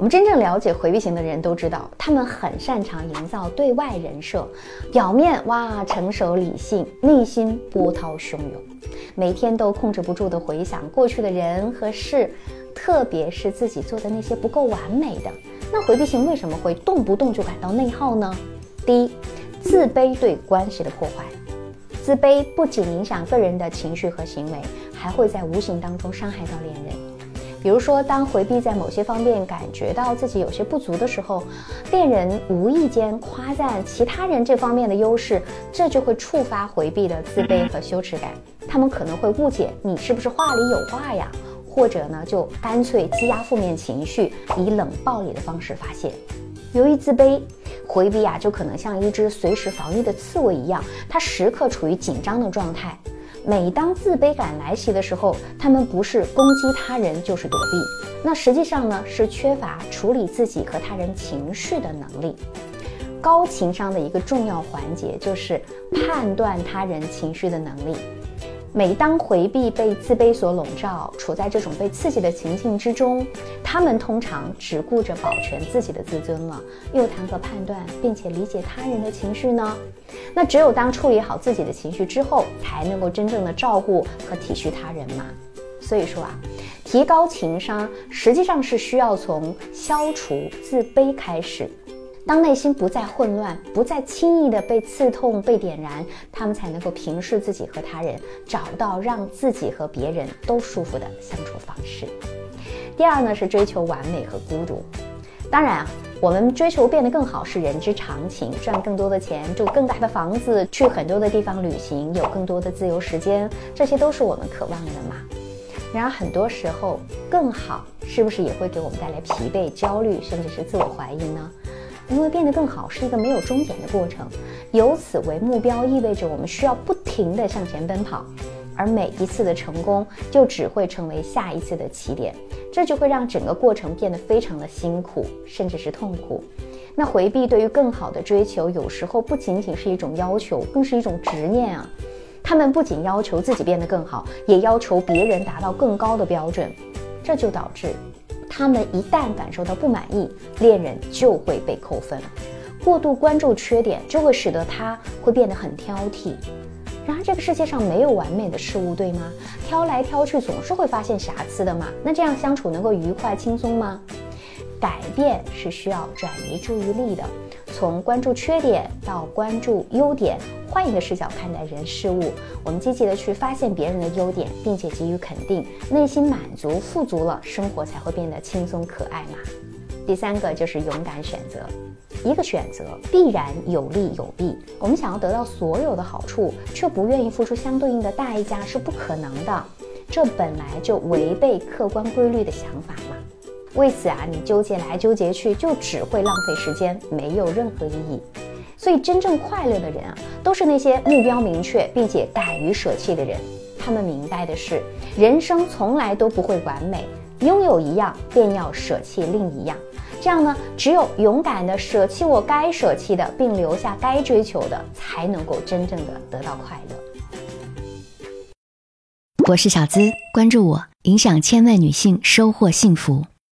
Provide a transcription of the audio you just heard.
我们真正了解回避型的人都知道，他们很擅长营造对外人设，表面哇成熟理性，内心波涛汹涌，每天都控制不住的回想过去的人和事，特别是自己做的那些不够完美的。那回避型为什么会动不动就感到内耗呢？第一，自卑对关系的破坏。自卑不仅影响个人的情绪和行为，还会在无形当中伤害到恋人。比如说，当回避在某些方面感觉到自己有些不足的时候，恋人无意间夸赞其他人这方面的优势，这就会触发回避的自卑和羞耻感。他们可能会误解你是不是话里有话呀，或者呢，就干脆积压负面情绪，以冷暴力的方式发泄。由于自卑，回避啊，就可能像一只随时防御的刺猬一样，它时刻处于紧张的状态。每当自卑感来袭的时候，他们不是攻击他人，就是躲避。那实际上呢，是缺乏处理自己和他人情绪的能力。高情商的一个重要环节就是判断他人情绪的能力。每当回避被自卑所笼罩，处在这种被刺激的情境之中，他们通常只顾着保全自己的自尊了，又谈何判断并且理解他人的情绪呢？那只有当处理好自己的情绪之后，才能够真正的照顾和体恤他人嘛。所以说啊，提高情商实际上是需要从消除自卑开始。当内心不再混乱，不再轻易的被刺痛、被点燃，他们才能够平视自己和他人，找到让自己和别人都舒服的相处方式。第二呢，是追求完美和孤独。当然啊，我们追求变得更好是人之常情，赚更多的钱，住更大的房子，去很多的地方旅行，有更多的自由时间，这些都是我们渴望的嘛。然而很多时候，更好是不是也会给我们带来疲惫、焦虑，甚至是自我怀疑呢？因为变得更好是一个没有终点的过程，由此为目标意味着我们需要不停地向前奔跑，而每一次的成功就只会成为下一次的起点，这就会让整个过程变得非常的辛苦，甚至是痛苦。那回避对于更好的追求，有时候不仅仅是一种要求，更是一种执念啊！他们不仅要求自己变得更好，也要求别人达到更高的标准，这就导致。他们一旦感受到不满意，恋人就会被扣分。过度关注缺点，就会使得他会变得很挑剔。然而，这个世界上没有完美的事物，对吗？挑来挑去，总是会发现瑕疵的嘛。那这样相处能够愉快轻松吗？改变是需要转移注意力的，从关注缺点到关注优点，换一个视角看待人事物。我们积极的去发现别人的优点，并且给予肯定，内心满足富足了，生活才会变得轻松可爱嘛。第三个就是勇敢选择，一个选择必然有利有弊。我们想要得到所有的好处，却不愿意付出相对应的代价，是不可能的。这本来就违背客观规律的想法。为此啊，你纠结来纠结去，就只会浪费时间，没有任何意义。所以，真正快乐的人啊，都是那些目标明确并且敢于舍弃的人。他们明白的是，人生从来都不会完美，拥有一样便要舍弃另一样。这样呢，只有勇敢的舍弃我该舍弃的，并留下该追求的，才能够真正的得到快乐。我是小资，关注我，影响千万女性，收获幸福。